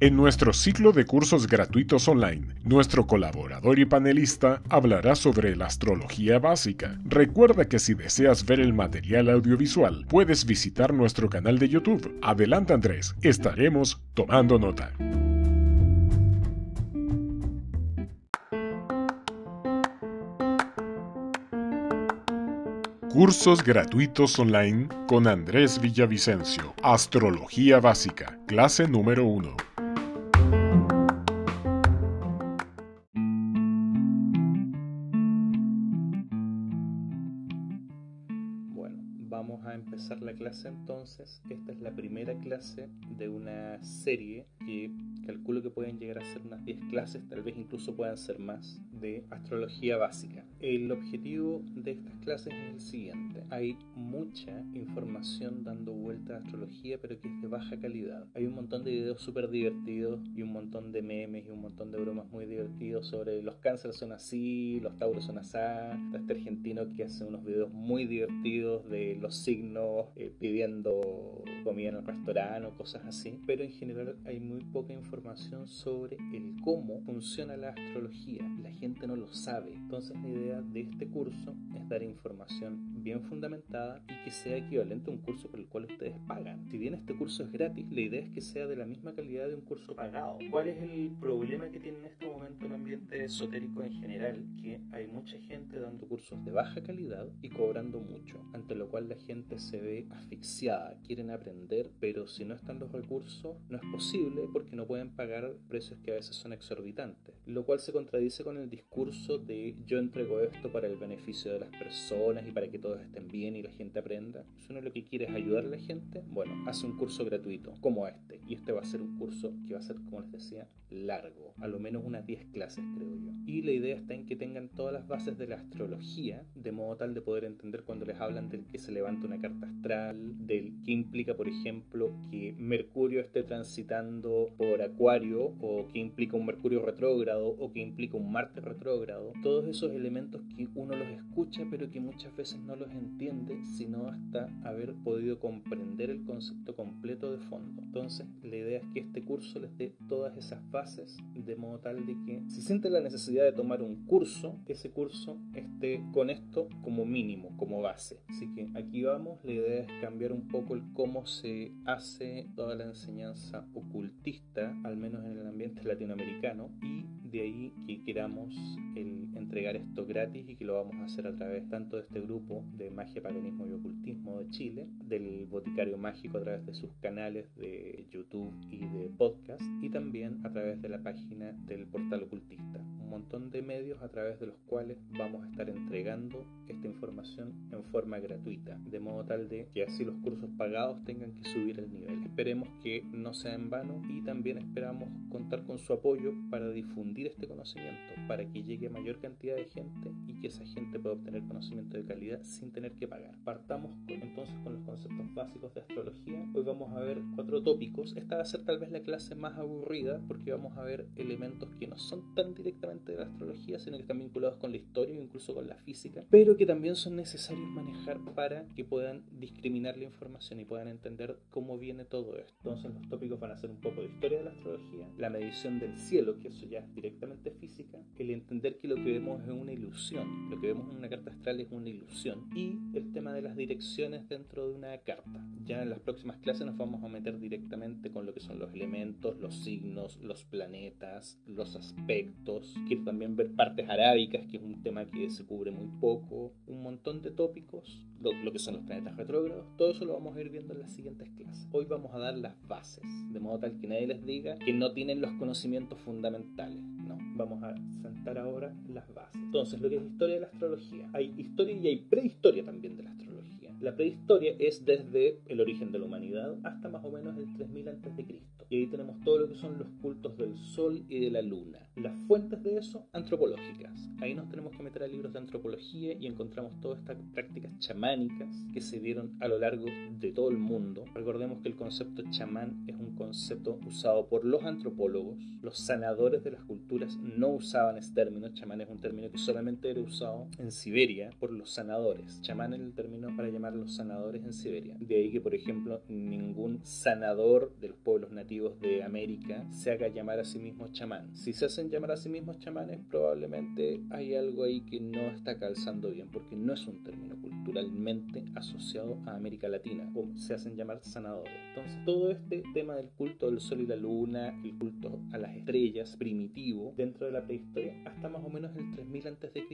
En nuestro ciclo de cursos gratuitos online, nuestro colaborador y panelista hablará sobre la astrología básica. Recuerda que si deseas ver el material audiovisual, puedes visitar nuestro canal de YouTube. Adelante Andrés, estaremos tomando nota. Cursos gratuitos online con Andrés Villavicencio. Astrología básica, clase número 1. La clase entonces. Esta es la primera clase de una serie que calculo que pueden llegar a ser unas 10 clases, tal vez incluso puedan ser más, de astrología básica. El objetivo de estas clases es el siguiente. Hay mucha información dando vuelta a astrología, pero que es de baja calidad. Hay un montón de videos súper divertidos y un montón de memes y un montón de bromas muy divertidos sobre los cánceres son así, los tauros son así. Este argentino que hace unos videos muy divertidos de los signos eh, pidiendo comida en el restaurante o cosas así. Pero en general hay muy poca información sobre el cómo funciona la astrología. La gente no lo sabe. Entonces la idea de este curso es dar información bien fundamentada y que sea equivalente a un curso por el cual ustedes pagan. Si bien este curso es gratis, la idea es que sea de la misma calidad de un curso pagado. ¿Cuál es el problema que tiene en este momento el ambiente esotérico en general? Que hay mucha gente dando cursos de baja calidad y cobrando mucho, ante lo cual la gente se ve asfixiada, quieren aprender, pero si no están los recursos, no es posible porque no pueden pagar precios que a veces son exorbitantes, lo cual se contradice con el discurso de yo entrego esto para el beneficio de las personas y para que todos estén bien y la gente aprenda. Si uno lo que quiere es ayudar a la gente, bueno, hace un curso gratuito como este. Y este va a ser un curso que va a ser, como les decía, largo, a lo menos unas 10 clases creo yo. Y la idea está en que tengan todas las bases de la astrología, de modo tal de poder entender cuando les hablan del que se levanta una carta astral, del que implica, por ejemplo, que Mercurio esté transitando por Acuario, o que implica un Mercurio retrógrado, o que implica un Marte retrógrado. Todos esos elementos que uno los escucha, pero que muchas veces no los entiende, sino hasta haber podido comprender el concepto completo de fondo. Entonces, la idea es que este curso les dé todas esas bases, de modo tal de que si sienten la necesidad de tomar un curso, ese curso esté con esto como mínimo, como base. Así que aquí vamos, la idea es cambiar un poco el cómo se hace toda la enseñanza ocultista, al menos en el ambiente latinoamericano, y de ahí que queramos el entregar esto gratis y que lo vamos a hacer a través tanto de este grupo de magia, paganismo y ocultismo de Chile, del boticario mágico a través de sus canales de YouTube y de podcast, y también a través de la página del portal ocultista. Un montón de medios a través de los cuales vamos a estar entregando esta información en forma gratuita, de modo tal de que así los cursos pagados tengan que subir el nivel. Esperemos que no sea en vano y también esperamos contar con su apoyo para difundir este conocimiento, para que llegue a mayor cantidad de gente y que esa gente pueda obtener conocimiento de calidad sin tener que pagar. Partamos con, entonces con los conceptos básicos de astrología. Hoy vamos a ver cuatro tópicos. Esta va a ser tal vez la clase más aburrida porque vamos a ver elementos que no son tan directamente de la astrología, sino que están vinculados con la historia e incluso con la física, pero que también son necesarios manejar para que puedan discriminar la información y puedan entender cómo viene todo esto. Entonces los tópicos van a ser un poco de historia de la astrología, la medición del cielo, que eso ya es directamente física, el entender que lo que vemos es una ilusión, lo que vemos en una carta astral es una ilusión, y el tema de las direcciones dentro de una carta. Ya en las próximas clases nos vamos a meter directamente con lo que son los elementos, los signos, los planetas, los aspectos. Quiero también ver partes arábicas, que es un tema que se cubre muy poco, un montón de tópicos, lo, lo que son los planetas retrógrados, todo eso lo vamos a ir viendo en las siguientes clases. Hoy vamos a dar las bases, de modo tal que nadie les diga que no tienen los conocimientos fundamentales. Vamos a sentar ahora las bases. Entonces, lo que es historia de la astrología. Hay historia y hay prehistoria también de la astrología. La prehistoria es desde el origen de la humanidad hasta más o menos el 3000 a.C. Y ahí tenemos todo lo que son los cultos del sol y de la luna. Las fuentes de eso, antropológicas. Ahí nos tenemos que meter a libros de antropología y encontramos todas estas prácticas chamánicas que se dieron a lo largo de todo el mundo. Recordemos que el concepto chamán es un concepto usado por los antropólogos. Los sanadores de las culturas no usaban ese término. Chamán es un término que solamente era usado en Siberia por los sanadores. Chamán es el término para llamar los sanadores en Siberia. De ahí que, por ejemplo, ningún sanador de los pueblos nativos de América se haga llamar a sí mismo chamán. Si se hacen llamar a sí mismos chamanes, probablemente hay algo ahí que no está calzando bien, porque no es un término culturalmente asociado a América Latina, o se hacen llamar sanadores. Entonces, todo este tema del culto del sol y la luna, el culto a las estrellas primitivo dentro de la prehistoria, hasta más o menos el 3000 a.C.,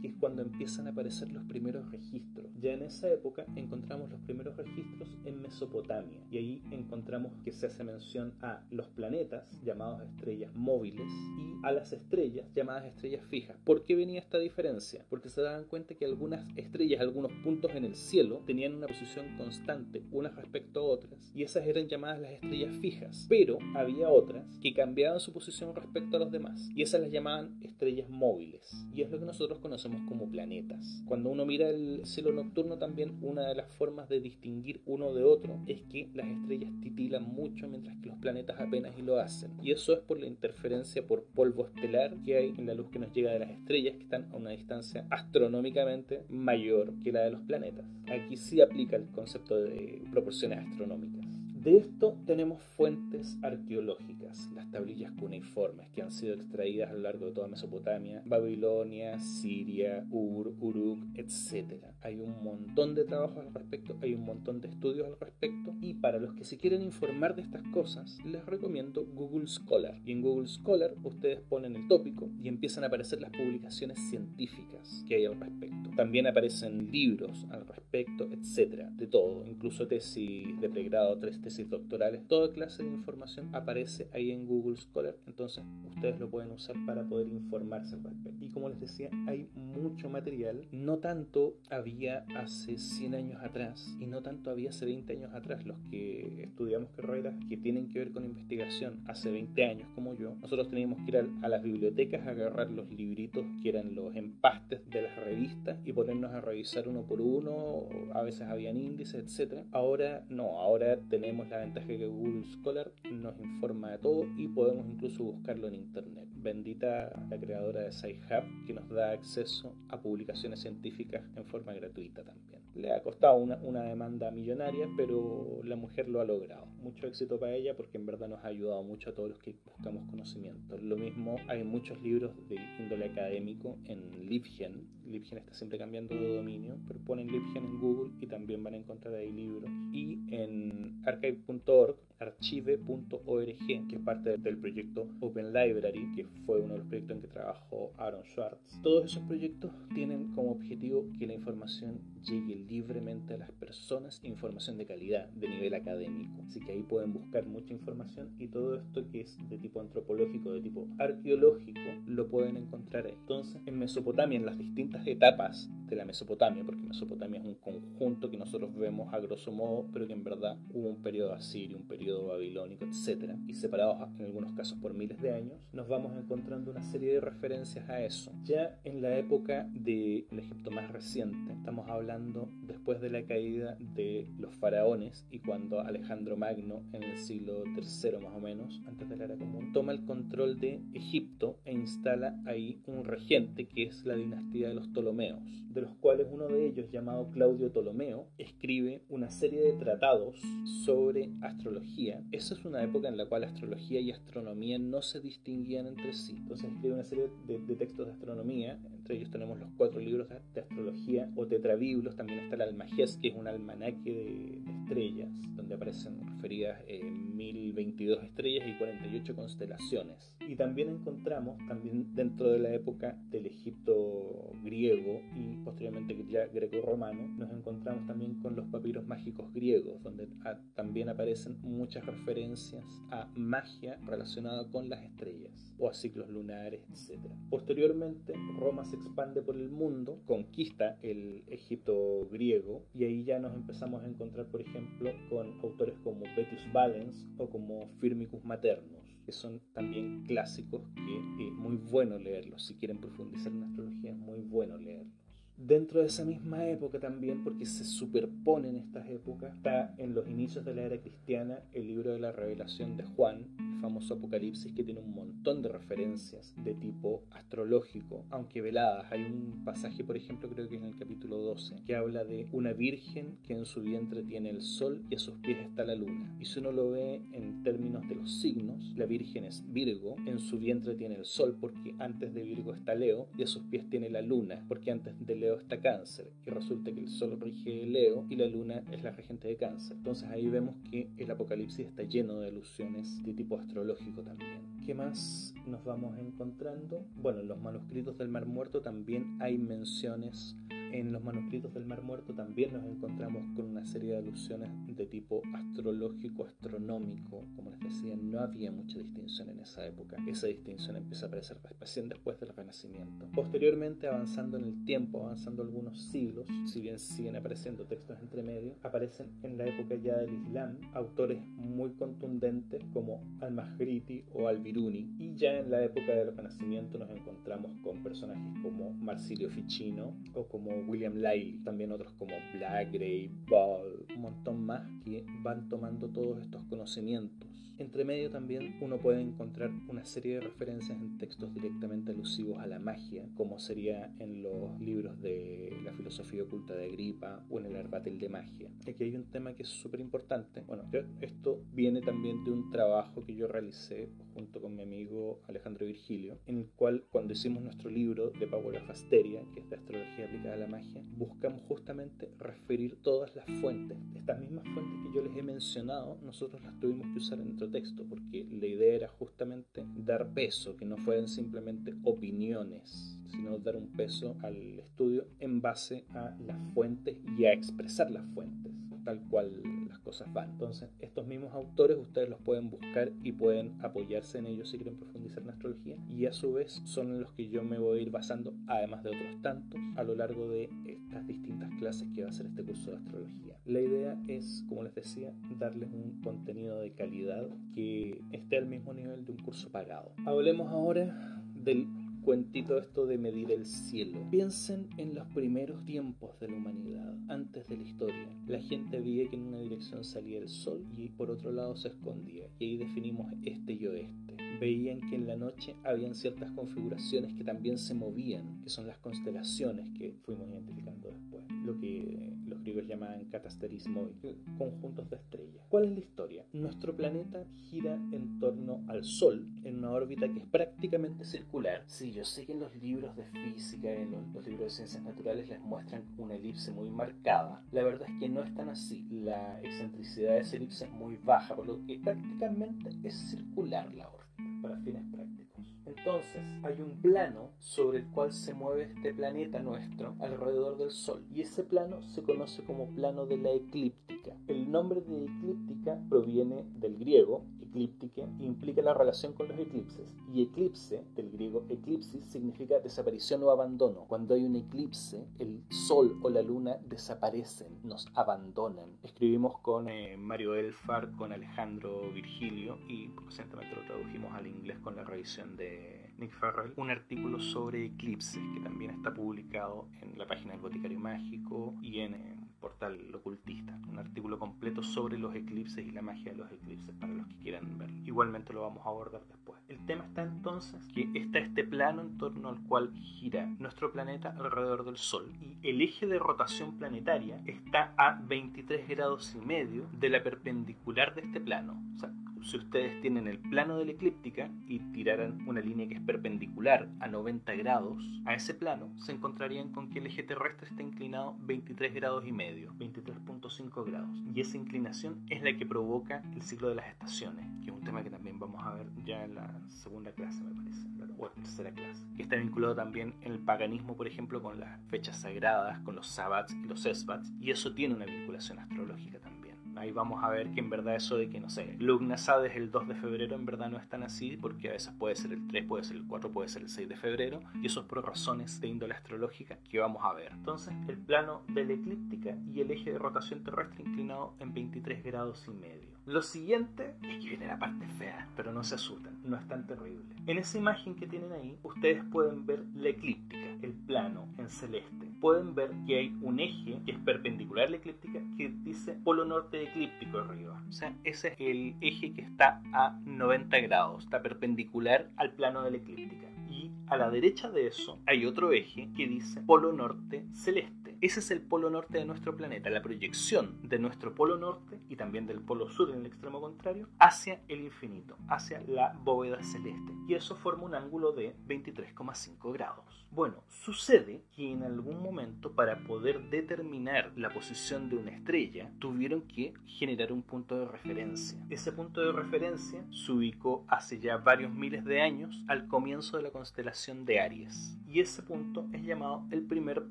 que es cuando empiezan a aparecer los primeros registros. Ya en esa época encontramos los primeros registros en Mesopotamia, y ahí encontramos que se hace mención a los planetas, llamados estrellas móviles, y a las estrellas, llamadas estrellas fijas. ¿Por qué venía esta diferencia? Porque se daban cuenta que algunas estrellas, algunos puntos en el cielo, tenían una posición constante unas respecto a otras, y esas eran llamadas las estrellas fijas, pero había otras que cambiaban su posición respecto a los demás, y esas las llamaban estrellas móviles, y es lo que nosotros conocemos como planetas. Cuando uno mira el cielo nocturno también, una de las formas de distinguir uno de otro es que las estrellas titilan mucho mientras que los planetas apenas y lo hacen, y eso es por la interferencia por polvo estelar que hay en la luz que nos llega de las estrellas que están a una distancia astronómicamente mayor que la de los planetas. Aquí sí aplica el concepto de proporciones astronómicas. De esto tenemos fuentes arqueológicas, las tablillas cuneiformes que han sido extraídas a lo largo de toda Mesopotamia, Babilonia, Siria, Ur, Uruk, etc. Hay un montón de trabajos al respecto, hay un montón de estudios al respecto y para los que se quieren informar de estas cosas, les recomiendo Google Scholar. Y en Google Scholar ustedes ponen el tópico y empiezan a aparecer las publicaciones científicas que hay al respecto. También aparecen libros al respecto, etc. De todo, incluso tesis de pregrado, tesis doctorales, toda clase de información aparece ahí en Google Scholar, entonces ustedes lo pueden usar para poder informarse al respecto. Y como les decía, hay mucho material, no tanto había hace 100 años atrás y no tanto había hace 20 años atrás, los que estudiamos carreras que tienen que ver con investigación hace 20 años como yo, nosotros teníamos que ir a las bibliotecas a agarrar los libritos que eran los empastes de las revistas y ponernos a revisar uno por uno, a veces habían índices, etc. Ahora no, ahora tenemos la ventaja que Google Scholar nos informa de todo y podemos incluso buscarlo en internet. Bendita la creadora de SciHub que nos da acceso a publicaciones científicas en forma gratuita también. Le ha costado una, una demanda millonaria, pero la mujer lo ha logrado. Mucho éxito para ella porque en verdad nos ha ayudado mucho a todos los que buscamos conocimiento. Lo mismo, hay muchos libros de índole académico en Libgen. Libgen está siempre cambiando de dominio, pero ponen Libgen en Google y también van a encontrar ahí libros. Y en archive.org archive.org, que es parte del proyecto Open Library, que fue uno de los proyectos en que trabajó Aaron Schwartz. Todos esos proyectos tienen como objetivo que la información llegue libremente a las personas, información de calidad, de nivel académico. Así que ahí pueden buscar mucha información y todo esto que es de tipo antropológico, de tipo arqueológico, lo pueden encontrar ahí. Entonces, en Mesopotamia, en las distintas etapas de la Mesopotamia, porque Mesopotamia es un conjunto que nosotros vemos a grosso modo, pero que en verdad hubo un periodo asirio, un periodo babilónico, etc., y separados en algunos casos por miles de años, nos vamos encontrando una serie de referencias a eso. Ya en la época del Egipto más reciente, estamos hablando después de la caída de los faraones y cuando Alejandro Magno, en el siglo III más o menos, antes de la era común, toma el control de Egipto e instala ahí un regente que es la dinastía de los Ptolomeos, de los cuales uno de ellos, llamado Claudio Ptolomeo, escribe una serie de tratados sobre astrología esa es una época en la cual astrología y astronomía no se distinguían entre sí. Entonces escribe una serie de, textos de astronomía, entre ellos tenemos los cuatro libros de, astrología o tetrabiblos, también está el Almagés, que es un almanaque de, estrellas, donde aparecen referidas eh, 1022 estrellas y 48 constelaciones. Y también encontramos, también dentro de la época del Egipto griego y posteriormente ya greco-romano, nos encontramos también con los papiros mágicos griegos, donde también aparecen muchas referencias a magia relacionada con las estrellas o a ciclos lunares, etc. Posteriormente, Roma se expande por el mundo, conquista el Egipto griego y ahí ya nos empezamos a encontrar, por ejemplo, con autores como Betius Valens o como Firmicus Maternus que son también clásicos que es muy bueno leerlos. Si quieren profundizar en astrología, es muy bueno leerlos. Dentro de esa misma época también, porque se superponen estas épocas, está en los inicios de la era cristiana el libro de la revelación de Juan, el famoso Apocalipsis, que tiene un montón de referencias de tipo astrológico, aunque veladas. Hay un pasaje, por ejemplo, creo que en el capítulo 12, que habla de una virgen que en su vientre tiene el sol y a sus pies está la luna. Y si uno lo ve en términos de los signos, la virgen es Virgo, en su vientre tiene el sol porque antes de Virgo está Leo y a sus pies tiene la luna porque antes de Leo está Cáncer. Y resulta que el sol rige Leo y la luna es la regente de Cáncer. Entonces ahí vemos que el Apocalipsis está lleno de alusiones de tipo astrológico también. ¿Qué más nos vamos encontrando? Bueno, en los manuscritos del Mar Muerto también hay menciones en los manuscritos del Mar Muerto también nos encontramos con una serie de alusiones de tipo astrológico, astronómico. Como les decía, no había mucha distinción en esa época. Esa distinción empieza a aparecer recién después del Renacimiento. Posteriormente, avanzando en el tiempo, avanzando algunos siglos, si bien siguen apareciendo textos entre medio, aparecen en la época ya del Islam autores muy contundentes como Al-Mahriti o Al-Biruni. Y ya en la época del Renacimiento nos encontramos con personajes como Marsilio Ficino o como William Lyle, también otros como Black, Gray, Ball, un montón más que van tomando todos estos conocimientos entre medio también uno puede encontrar una serie de referencias en textos directamente alusivos a la magia, como sería en los libros de la filosofía oculta de Agripa o en el Arbatel de Magia. Aquí hay un tema que es súper importante. Bueno, esto viene también de un trabajo que yo realicé junto con mi amigo Alejandro Virgilio, en el cual cuando hicimos nuestro libro de Power of Asteria, que es de astrología aplicada a la magia, buscamos justamente referir todas las fuentes. Estas mismas fuentes que yo les he mencionado, nosotros las tuvimos que usar en texto, porque la idea era justamente dar peso, que no fueran simplemente opiniones, sino dar un peso al estudio en base a las fuentes y a expresar las fuentes, tal cual las cosas van. Entonces, estos mismos autores ustedes los pueden buscar y pueden apoyarse en ellos si quieren profundizar en astrología, y a su vez son los que yo me voy a ir basando, además de otros tantos, a lo largo de estas distintas clases que va a ser este curso de astrología. La idea es, como les decía, darles un contenido de calidad que esté al mismo nivel de un curso pagado. Hablemos ahora del cuentito esto de medir el cielo. Piensen en los primeros tiempos de la humanidad, antes de la historia. La gente veía que en una dirección salía el sol y por otro lado se escondía. Y ahí definimos este y oeste. Veían que en la noche habían ciertas configuraciones que también se movían, que son las constelaciones que fuimos identificando después. Lo que los griegos llamaban catasterismo, conjuntos de estrellas. ¿Cuál es la historia? Nuestro planeta gira en torno al Sol en una órbita que es prácticamente circular. Yo sé que en los libros de física, en los, libros de ciencias naturales les muestran una elipse muy marcada. La verdad es que no es tan así. La excentricidad de esa elipse es muy baja, por lo que prácticamente es circular la órbita para fines prácticos. Entonces, hay un plano sobre el cual se mueve este planeta nuestro alrededor del Sol. Y ese plano se conoce como plano de la eclíptica. El nombre de eclíptica proviene del griego, eclíptica, implica la relación con los eclipses. Y eclipse, del griego eclipsis, significa desaparición o abandono. Cuando hay un eclipse, el Sol o la Luna desaparecen, nos abandonan. Escribimos con eh, Mario Elfar, con Alejandro Virgilio y recientemente lo tradujimos al inglés con la revisión de Nick Farrell, un artículo sobre eclipses que también está publicado en la página del Boticario Mágico y en el portal Ocultista. Un artículo completo sobre los eclipses y la magia de los eclipses para los que quieran verlo. Igualmente lo vamos a abordar después. El tema está entonces que está este plano en torno al cual gira nuestro planeta alrededor del Sol y el eje de rotación planetaria está a 23 grados y medio de la perpendicular de este plano. O sea, si ustedes tienen el plano de la eclíptica y tiraran una línea que es perpendicular a 90 grados a ese plano, se encontrarían con que el eje terrestre está inclinado 23 grados y medio, 23.5 grados. Y esa inclinación es la que provoca el ciclo de las estaciones, que es un tema que también vamos a ver ya en la segunda clase, me parece, o en tercera clase. Que está vinculado también en el paganismo, por ejemplo, con las fechas sagradas, con los sabbats y los esbats, y eso tiene una vinculación astrológica también. Ahí vamos a ver que en verdad eso de que, no sé, Lugnasad es el 2 de febrero, en verdad no es tan así, porque a veces puede ser el 3, puede ser el 4, puede ser el 6 de febrero, y eso es por razones de índole astrológica que vamos a ver. Entonces, el plano de la eclíptica y el eje de rotación terrestre inclinado en 23 grados y medio. Lo siguiente es que viene la parte fea, pero no se asustan, no es tan terrible. En esa imagen que tienen ahí, ustedes pueden ver la eclíptica, el plano en celeste. Pueden ver que hay un eje que es perpendicular a la eclíptica que dice polo norte eclíptico arriba. O sea, ese es el eje que está a 90 grados, está perpendicular al plano de la eclíptica. Y a la derecha de eso hay otro eje que dice polo norte celeste. Ese es el polo norte de nuestro planeta, la proyección de nuestro polo norte y también del polo sur en el extremo contrario hacia el infinito, hacia la bóveda celeste. Y eso forma un ángulo de 23,5 grados. Bueno, sucede que en algún momento para poder determinar la posición de una estrella tuvieron que generar un punto de referencia. Ese punto de referencia se ubicó hace ya varios miles de años al comienzo de la constelación de Aries. Y ese punto es llamado el primer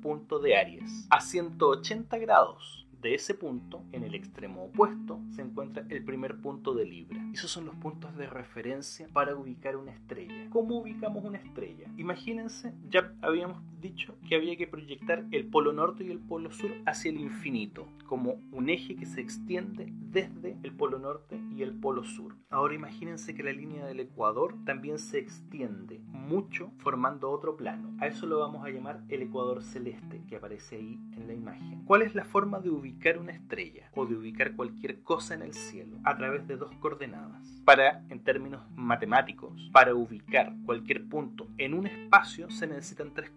punto de Aries a 180 grados de ese punto, en el extremo opuesto, se encuentra el primer punto de Libra. Esos son los puntos de referencia para ubicar una estrella. ¿Cómo ubicamos una estrella? Imagínense, ya habíamos dicho que había que proyectar el polo norte y el polo sur hacia el infinito, como un eje que se extiende desde el polo norte y el polo sur. Ahora imagínense que la línea del ecuador también se extiende mucho formando otro plano. A eso lo vamos a llamar el ecuador celeste que aparece ahí en la imagen. ¿Cuál es la forma de ubicar una estrella o de ubicar cualquier cosa en el cielo a través de dos coordenadas. Para, en términos matemáticos, para ubicar cualquier punto en un espacio se necesitan tres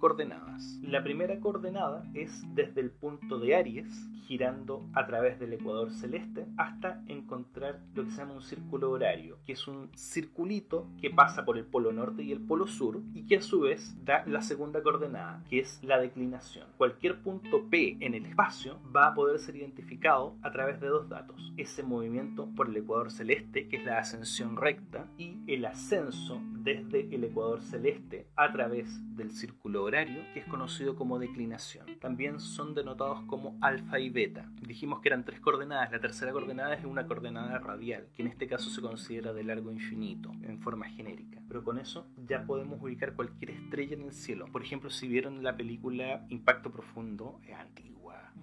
La primera coordenada es desde el punto de Aries, girando a través del ecuador celeste, hasta encontrar lo que se llama un círculo horario, que es un circulito que pasa por el polo norte y el polo sur y que a su vez da la segunda coordenada, que es la declinación. Cualquier punto P en el espacio va a poder ser identificado a través de dos datos. Ese movimiento por el ecuador celeste, que es la ascensión recta, y el ascenso desde el ecuador celeste a través del círculo horario, que es conocido como declinación. También son denotados como alfa y beta. Dijimos que eran tres coordenadas. La tercera coordenada es una coordenada radial, que en este caso se considera de largo infinito, en forma genérica. Pero con eso ya podemos ubicar cualquier estrella en el cielo. Por ejemplo, si vieron la película Impacto Profundo, es antigua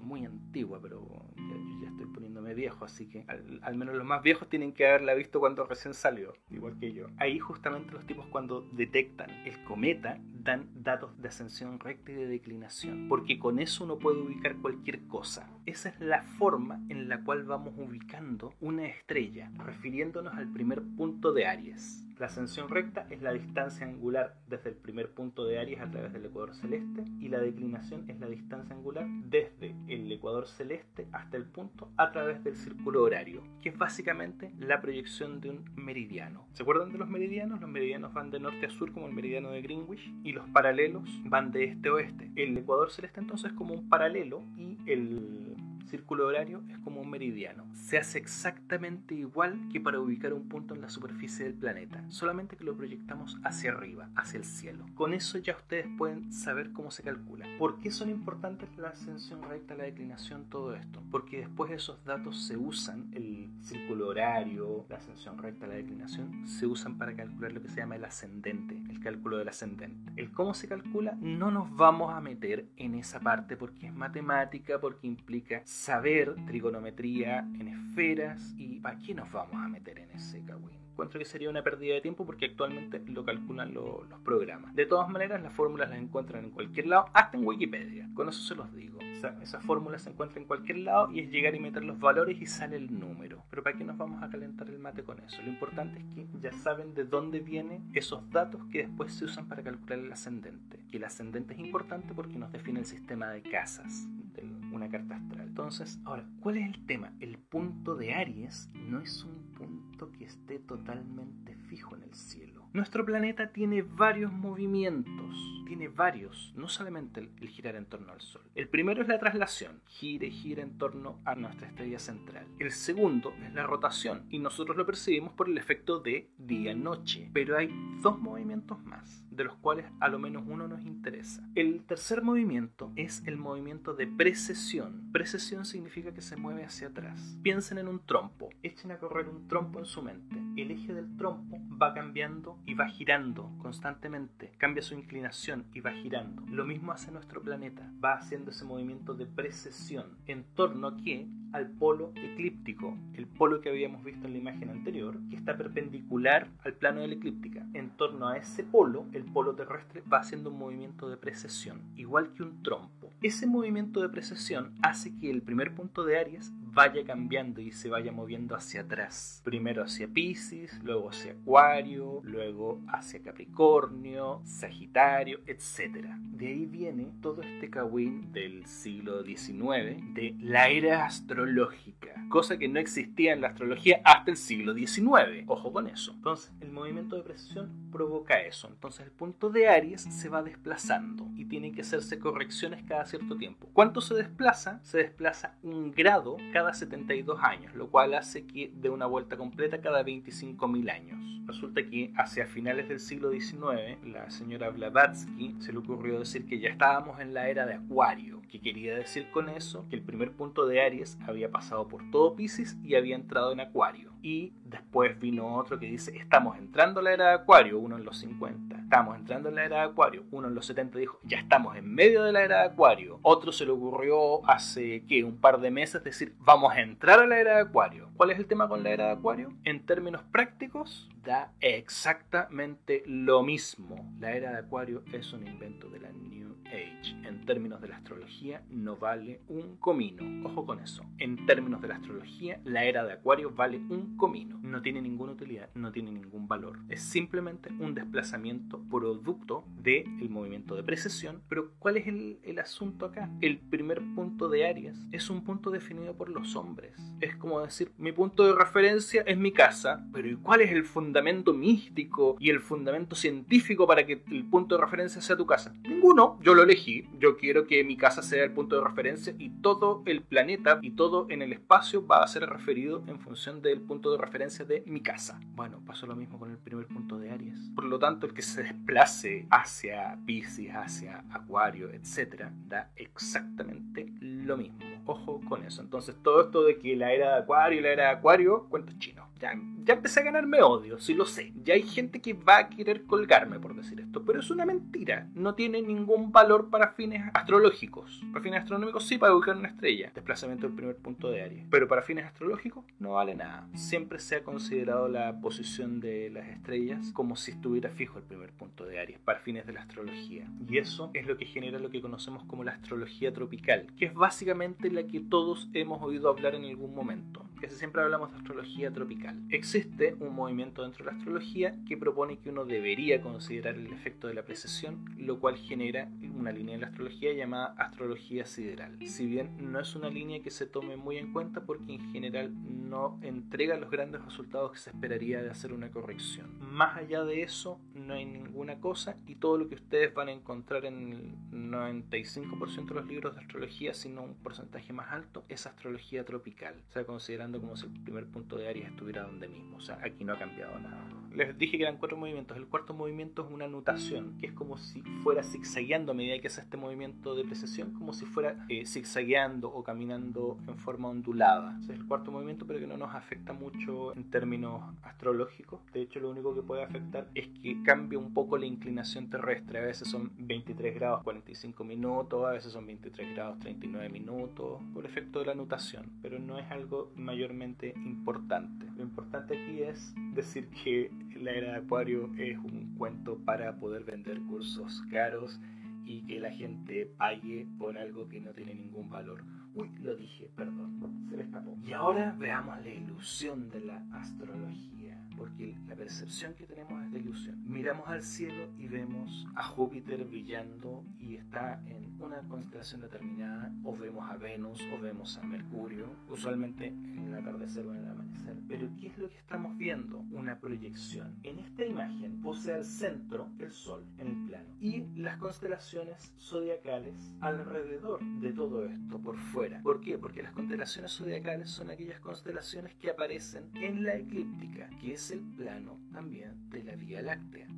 muy antigua, pero yo ya estoy poniéndome viejo, así que al, menos los más viejos tienen que haberla visto cuando recién salió, igual que yo. Ahí justamente los tipos cuando detectan el cometa dan datos de ascensión recta y de declinación, porque con eso uno puede ubicar cualquier cosa. Esa es la forma en la cual vamos ubicando una estrella, refiriéndonos al primer punto de Aries. La ascensión recta es la distancia angular desde el primer punto de Aries a través del ecuador celeste y la declinación es la distancia angular desde el ecuador celeste hasta el punto a través del círculo horario, que es básicamente la proyección de un meridiano. ¿Se acuerdan de los meridianos? Los meridianos van de norte a sur como el meridiano de Greenwich y los paralelos van de este a oeste. El ecuador celeste entonces es como un paralelo y el círculo horario es como un meridiano. Se hace exactamente igual que para ubicar un punto en la superficie del planeta, solamente que lo proyectamos hacia arriba, hacia el cielo. Con eso ya ustedes pueden saber cómo se calcula. ¿Por qué son importantes la ascensión recta, la declinación, todo esto? Porque después esos datos se usan, el círculo horario, la ascensión recta, la declinación, se usan para calcular lo que se llama el ascendente, el cálculo del ascendente. El cómo se calcula no nos vamos a meter en esa parte porque es matemática, porque implica saber trigonometría en esferas y ¿para qué nos vamos a meter en ese cagüín? Encuentro que sería una pérdida de tiempo porque actualmente lo calculan los programas. De todas maneras, las fórmulas las encuentran en cualquier lado, hasta en Wikipedia. Con eso se los digo. O sea, esas fórmulas se encuentran en cualquier lado y es llegar y meter los valores y sale el número. Pero ¿para qué nos vamos a calentar el mate con eso? Lo importante es que ya saben de dónde vienen esos datos que después se usan para calcular el ascendente. Y el ascendente es importante porque nos define el sistema de casas de una carta astral. Entonces, ahora, ¿cuál es el tema? El punto de Aries no es un punto que esté totalmente fijo en el cielo. Nuestro planeta tiene varios movimientos, tiene varios, no solamente el, girar en torno al Sol. El primero es la traslación, gira gira en torno a nuestra estrella central. El segundo es la rotación y nosotros lo percibimos por el efecto de día-noche. Pero hay dos movimientos más, de los cuales a lo menos uno nos interesa. El tercer movimiento es el movimiento de precesión. Precesión significa que se mueve hacia atrás. Piensen en un trompo, echen a correr un trompo en su mente el eje del trompo va cambiando y va girando constantemente, cambia su inclinación y va girando. Lo mismo hace nuestro planeta, va haciendo ese movimiento de precesión en torno a qué? Al polo eclíptico, el polo que habíamos visto en la imagen anterior, que está perpendicular al plano de la eclíptica. En torno a ese polo, el polo terrestre va haciendo un movimiento de precesión, igual que un trompo. Ese movimiento de precesión hace que el primer punto de Aries vaya cambiando y se vaya moviendo hacia atrás. Primero hacia Pisces, luego hacia Acuario, luego hacia Capricornio, Sagitario, etc. De ahí viene todo este cagüín del siglo XIX de la era astrológica, cosa que no existía en la astrología hasta el siglo XIX. Ojo con eso. Entonces, el movimiento de precesión provoca eso. Entonces, el punto de Aries se va desplazando y tienen que hacerse correcciones cada cierto tiempo. ¿Cuánto se desplaza? Se desplaza un grado cada 72 años, lo cual hace que dé una vuelta completa cada 25.000 años. Resulta que hacia finales del siglo XIX, la señora Blavatsky se le ocurrió decir que ya estábamos en la era de Acuario. ¿Qué quería decir con eso? Que el primer punto de Aries había pasado por todo Pisces y había entrado en Acuario. Y después vino otro que dice, estamos entrando en la era de Acuario, uno en los 50. Estamos entrando en la era de Acuario, uno en los 70 dijo, ya estamos en medio de la era de Acuario. Otro se le ocurrió hace, ¿qué? Un par de meses decir, vamos a entrar a la era de Acuario. ¿Cuál es el tema con la era de Acuario? En términos prácticos, da exactamente lo mismo. La era de Acuario es un invento de la New Age. En términos de la astrología, no vale un comino. Ojo con eso. En términos de la astrología, la era de Acuario vale un comino. No tiene ninguna utilidad, no tiene ningún valor. Es simplemente un desplazamiento producto del movimiento de precesión. Pero ¿cuál es el, el asunto acá? El primer punto de Aries es un punto definido por los hombres. Es como decir, mi punto de referencia es mi casa, pero ¿y cuál es el fundamento místico y el fundamento científico para que el punto de referencia sea tu casa? Ninguno, yo lo elegí, yo quiero que mi casa sea el punto de referencia y todo el planeta y todo en el espacio va a ser referido en función del punto de referencia de mi casa. Bueno, pasó lo mismo con el primer punto de Aries. Por lo tanto, el que se desplace hacia Pisces, hacia Acuario, etc., da exactamente lo mismo. Ojo con eso. Entonces, todo esto de que la era de Acuario y la era de Acuario, cuento chino. Ya, empecé a ganarme odio, sí lo sé. Ya hay gente que va a querer colgarme por decir esto, pero es una mentira. No tiene ningún valor para fines astrológicos. Para fines astronómicos sí, para ubicar una estrella. Desplazamiento del primer punto de Aries. Pero para fines astrológicos no vale nada. Siempre se ha considerado la posición de las estrellas como si estuviera fijo el primer punto de Aries para fines de la astrología. Y eso es lo que genera lo que conocemos como la astrología tropical, que es básicamente la que todos hemos oído hablar en algún momento. Casi siempre hablamos de astrología tropical. Existe un movimiento dentro de la astrología que propone que uno debería considerar el efecto de la precesión, lo cual genera una línea de la astrología llamada astrología sideral. Si bien no es una línea que se tome muy en cuenta porque en general no entrega los grandes resultados que se esperaría de hacer una corrección. Más allá de eso, no hay ninguna cosa y todo lo que ustedes van a encontrar en el 95% de los libros de astrología, sino un porcentaje más alto, es astrología tropical. O sea, considerando como si el primer punto de Aries estuviera donde mismo. O sea, aquí no ha cambiado nada. Les dije que eran cuatro movimientos. El cuarto movimiento es una nutación, que es como si fuera zigzagueando a medida que hace este movimiento de precesión, como si fuera eh, zigzagueando o caminando en forma ondulada. Ese es el cuarto movimiento, pero que no nos afecta mucho en términos astrológicos. De hecho, lo único que puede afectar es que cambia un poco la inclinación terrestre. A veces son 23 grados 45 minutos, a veces son 23 grados 39 minutos, por efecto de la nutación, pero no es algo mayormente importante. Lo importante aquí es decir que la era de Acuario es un cuento para poder vender cursos caros y que la gente pague por algo que no tiene ningún valor. Uy, lo dije, perdón, se me escapó. Y ahora veamos la ilusión de la astrología, porque la percepción que tenemos es de ilusión. Miramos al cielo y vemos a Júpiter brillando y está en una constelación determinada, o vemos a Venus, o vemos a Mercurio, usualmente en el atardecer o en el amanecer. Pero ¿qué es lo que estamos viendo? Una proyección. En esta imagen posee al centro el Sol en el plano y las constelaciones zodiacales alrededor de todo esto, por fuera. ¿Por qué? Porque las constelaciones zodiacales son aquellas constelaciones que aparecen en la eclíptica, que es el plano también de la Vía Láctea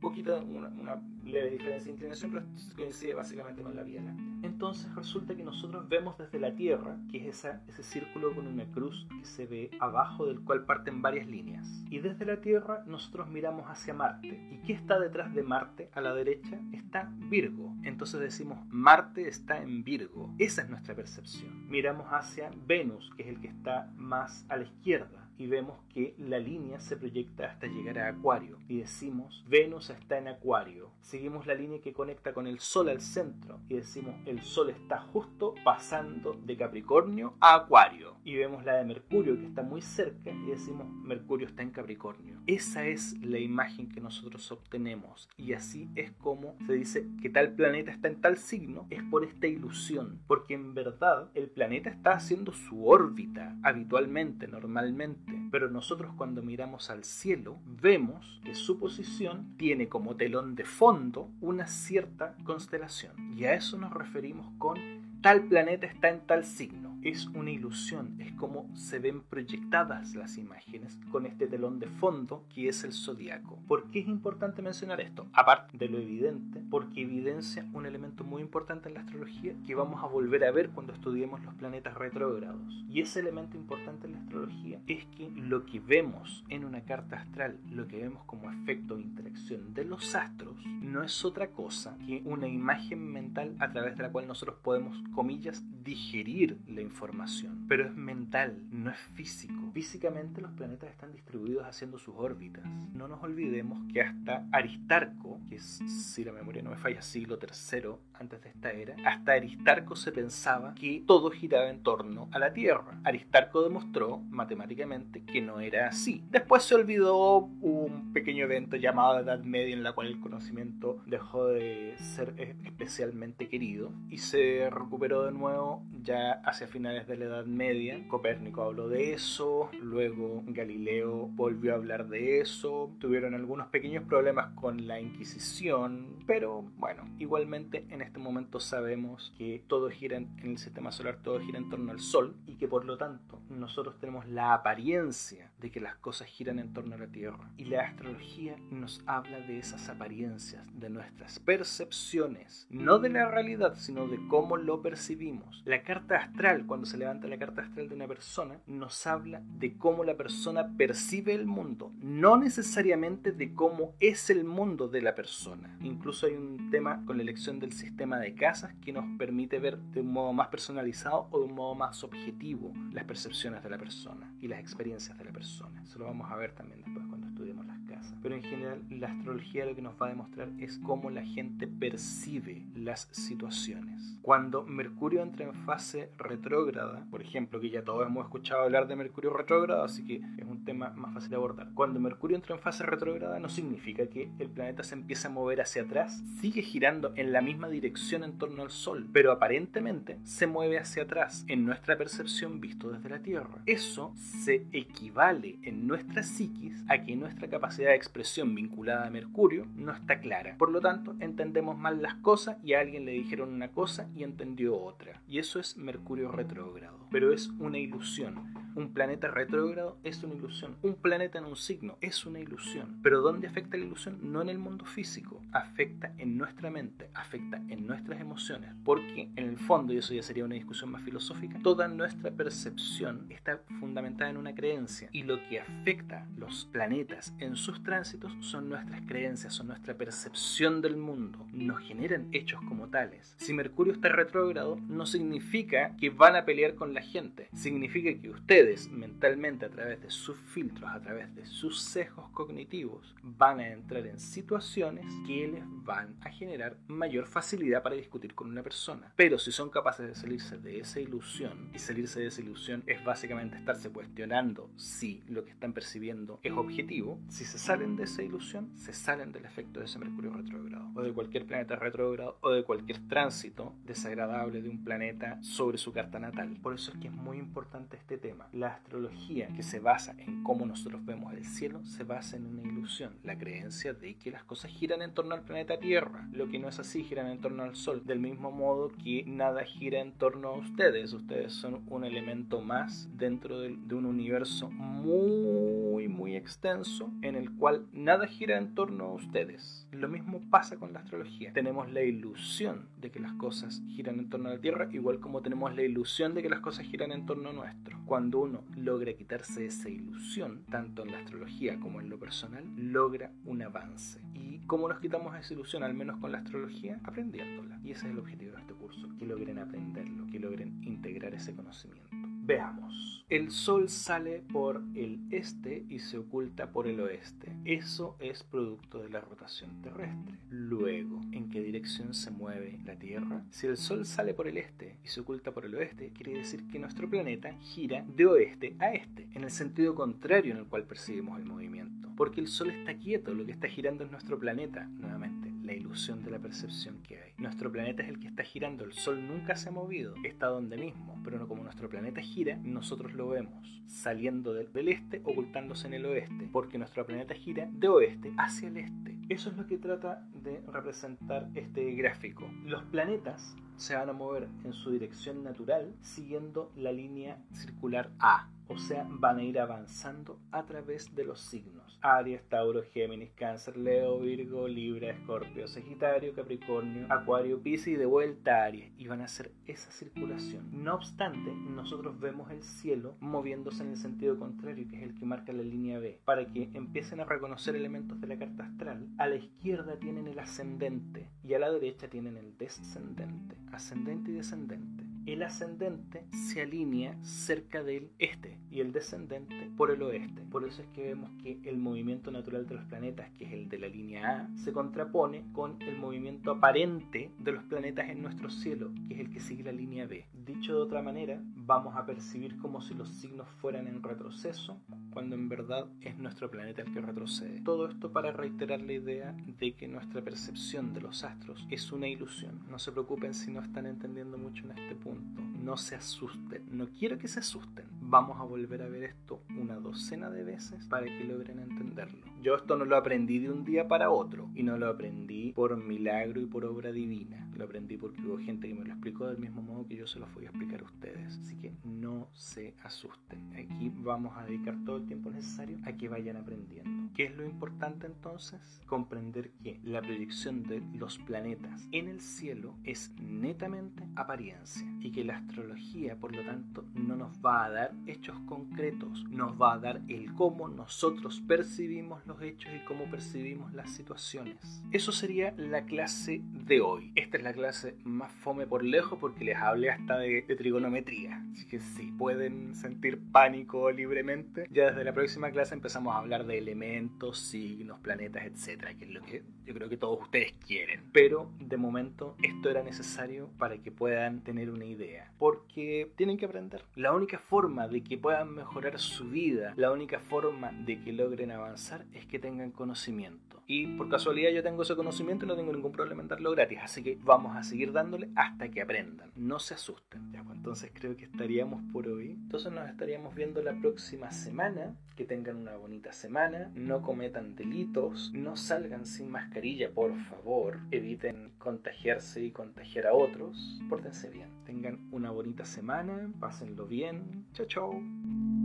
poquita, una, una leve diferencia de inclinación, pero coincide básicamente con la Vía Láctea. Entonces resulta que nosotros vemos desde la Tierra, que es esa, ese círculo con una cruz que se ve abajo del cual parten varias líneas. Y desde la Tierra nosotros miramos hacia Marte. ¿Y qué está detrás de Marte a la derecha? Está Virgo. Entonces decimos, Marte está en Virgo. Esa es nuestra percepción. Miramos hacia Venus, que es el que está más a la izquierda y vemos que la línea se proyecta hasta llegar a Acuario y decimos Venus está en Acuario. Seguimos la línea que conecta con el Sol al centro y decimos el Sol está justo pasando de Capricornio a Acuario. Y vemos la de Mercurio que está muy cerca y decimos Mercurio está en Capricornio. Esa es la imagen que nosotros obtenemos y así es como se dice que tal planeta está en tal signo, es por esta ilusión, porque en verdad el planeta está haciendo su órbita habitualmente, normalmente pero nosotros cuando miramos al cielo vemos que su posición tiene como telón de fondo una cierta constelación. Y a eso nos referimos con tal planeta está en tal signo es una ilusión, es como se ven proyectadas las imágenes con este telón de fondo que es el zodiaco. ¿Por qué es importante mencionar esto? Aparte de lo evidente, porque evidencia un elemento muy importante en la astrología que vamos a volver a ver cuando estudiemos los planetas retrógrados. Y ese elemento importante en la astrología es que lo que vemos en una carta astral, lo que vemos como efecto o interacción de los astros, no es otra cosa que una imagen mental a través de la cual nosotros podemos, comillas, digerir la información información, pero es mental, no es físico. Físicamente los planetas están distribuidos haciendo sus órbitas. No nos olvidemos que hasta Aristarco, que es, si la memoria no me falla, siglo III antes de esta era, hasta Aristarco se pensaba que todo giraba en torno a la Tierra. Aristarco demostró matemáticamente que no era así. Después se olvidó un pequeño evento llamado Edad Media en la cual el conocimiento dejó de ser especialmente querido y se recuperó de nuevo ya hacia finales de la Edad Media. Copérnico habló de eso, luego Galileo volvió a hablar de eso, tuvieron algunos pequeños problemas con la Inquisición, pero bueno, igualmente en este momento sabemos que todo gira en, el sistema solar, todo gira en torno al Sol y que por lo tanto nosotros tenemos la apariencia de que las cosas giran en torno a la Tierra. Y la astrología nos habla de esas apariencias, de nuestras percepciones, no de la realidad, sino de cómo lo percibimos. La carta astral, cuando se levanta la carta astral de una persona, nos habla de cómo la persona percibe el mundo, no necesariamente de cómo es el mundo de la persona. Incluso hay un tema con la elección del sistema de casas que nos permite ver de un modo más personalizado o de un modo más objetivo las percepciones de la persona y las experiencias de la persona. Eso lo vamos a ver también después cuando estudiemos las Pero en general la astrología lo que nos va a demostrar es cómo la gente percibe las situaciones. Cuando Mercurio entra en fase retrógrada, por ejemplo, que ya todos hemos escuchado hablar de Mercurio retrógrado, así que es un tema más fácil de abordar. Cuando Mercurio entra en fase retrógrada no significa que el planeta se empiece a mover hacia atrás, sigue girando en la misma dirección en torno al Sol, pero aparentemente se mueve hacia atrás en nuestra percepción visto desde la Tierra. Eso se equivale en nuestra psiquis a que nuestra capacidad expresión vinculada a Mercurio no está clara. Por lo tanto, entendemos mal las cosas y a alguien le dijeron una cosa y entendió otra. Y eso es Mercurio retrógrado. Pero es una ilusión. Un planeta retrógrado es una ilusión. Un planeta en un signo es una ilusión. Pero ¿dónde afecta la ilusión? No en el mundo físico. Afecta en nuestra mente, afecta en nuestras emociones. Porque en el fondo, y eso ya sería una discusión más filosófica, toda nuestra percepción está fundamentada en una creencia. Y lo que afecta los planetas en sus tránsitos son nuestras creencias, son nuestra percepción del mundo, nos generan hechos como tales. Si Mercurio está retrógrado, no significa que van a pelear con la gente, significa que ustedes mentalmente a través de sus filtros, a través de sus sesgos cognitivos, van a entrar en situaciones que les van a generar mayor facilidad para discutir con una persona. Pero si son capaces de salirse de esa ilusión, y salirse de esa ilusión es básicamente estarse cuestionando si lo que están percibiendo es objetivo, si se salen de esa ilusión, se salen del efecto de ese Mercurio retrógrado, o de cualquier planeta retrógrado, o de cualquier tránsito desagradable de un planeta sobre su carta natal. Por eso es que es muy importante este tema. la astrología que se basa en cómo nosotros vemos el cielo se basa en una ilusión, la creencia de que las cosas giran en torno al planeta Tierra. Lo que no es así, giran en torno al Sol. Del mismo modo que nada gira en torno a ustedes. Ustedes son un elemento más dentro de, de un universo muy, muy extenso en el cual nada gira en torno a ustedes. Lo mismo pasa con la astrología. Tenemos la ilusión de que las cosas giran en torno a la Tierra, igual como tenemos la ilusión de que las cosas giran en torno nuestro. Cuando uno logra quitarse esa ilusión, tanto en la astrología como en lo personal, logra un avance. ¿Y cómo nos quitamos esa ilusión, al menos con la astrología? Aprendiéndola. Y ese es el objetivo de este curso, que logren aprenderlo, que logren integrar ese conocimiento. Veamos. El sol sale por el este y se oculta por el oeste. Eso es producto de la rotación terrestre. Luego, ¿en qué dirección se mueve la Tierra? Si el sol sale por el este y se oculta por el oeste, quiere decir que nuestro planeta gira de oeste a este, en el sentido contrario en el cual percibimos el movimiento. Porque el sol está quieto, lo que está girando es nuestro planeta, nuevamente la ilusión de la percepción que hay. Nuestro planeta es el que está girando, el Sol nunca se ha movido, está donde mismo, pero no como nuestro planeta gira, nosotros lo vemos saliendo del, del este, ocultándose en el oeste, porque nuestro planeta gira de oeste hacia el este. Eso es lo que trata de representar este gráfico. Los planetas se van a mover en su dirección natural siguiendo la línea circular A. O sea, van a ir avanzando a través de los signos. Aries, Tauro, Géminis, Cáncer, Leo, Virgo, Libra, Escorpio, Sagitario, Capricornio, Acuario, Piscis y de vuelta Aries. Y van a hacer esa circulación. No obstante, nosotros vemos el cielo moviéndose en el sentido contrario, que es el que marca la línea B. Para que empiecen a reconocer elementos de la carta astral, a la izquierda tienen el ascendente y a la derecha tienen el descendente. Ascendente y descendente. El ascendente se alinea cerca del este y el descendente por el oeste. Por eso es que vemos que el movimiento natural de los planetas, que es el de la línea A, se contrapone con el movimiento aparente de los planetas en nuestro cielo, que es el que sigue la línea B. Dicho de otra manera, vamos a percibir como si los signos fueran en retroceso, cuando en verdad es nuestro planeta el que retrocede. Todo esto para reiterar la idea de que nuestra percepción de los astros es una ilusión. No se preocupen si no están entendiendo mucho en este punto. No se asusten. No quiero que se asusten. Vamos a volver a ver esto una docena de veces para que logren entenderlo. Yo esto no lo aprendí de un día para otro y no lo aprendí por milagro y por obra divina. Lo aprendí porque hubo gente que me lo explicó del mismo modo que yo se lo voy a explicar a ustedes. Así que no se asusten. Aquí vamos a dedicar todo el tiempo necesario a que vayan aprendiendo. ¿Qué es lo importante entonces? Comprender que la proyección de los planetas en el cielo es netamente apariencia y que la astrología, por lo tanto, no nos va a dar hechos concretos, nos va a dar el cómo nosotros percibimos los hechos y cómo percibimos las situaciones. Eso sería la clase de hoy. Esta es la clase más fome por lejos porque les hablé hasta de, trigonometría. Así que si pueden sentir pánico libremente, ya desde la próxima clase empezamos a hablar de elementos, signos, planetas, etcétera, que es lo que yo creo que todos ustedes quieren. Pero de momento esto era necesario para que puedan tener una idea, porque tienen que aprender. La única de que puedan mejorar su vida, la única forma de que logren avanzar es que tengan conocimiento. Y por casualidad yo tengo ese conocimiento y no tengo ningún problema en darlo gratis, así que vamos a seguir dándole hasta que aprendan. No se asusten. Ya, pues entonces creo que estaríamos por hoy. Entonces nos estaríamos viendo la próxima semana. Que tengan una bonita semana, no cometan delitos, no salgan sin mascarilla, por favor. Eviten contagiarse y contagiar a otros. Pórtense bien. Tengan una bonita semana, pásenlo bien. Chao, chao.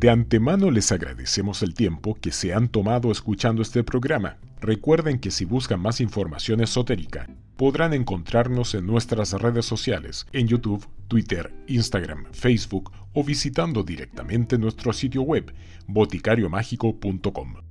De antemano les agradecemos el tiempo que se han tomado escuchando este programa. Recuerden que si buscan más información esotérica, podrán encontrarnos en nuestras redes sociales, en YouTube, Twitter, Instagram, Facebook o visitando directamente nuestro sitio web boticariomágico.com.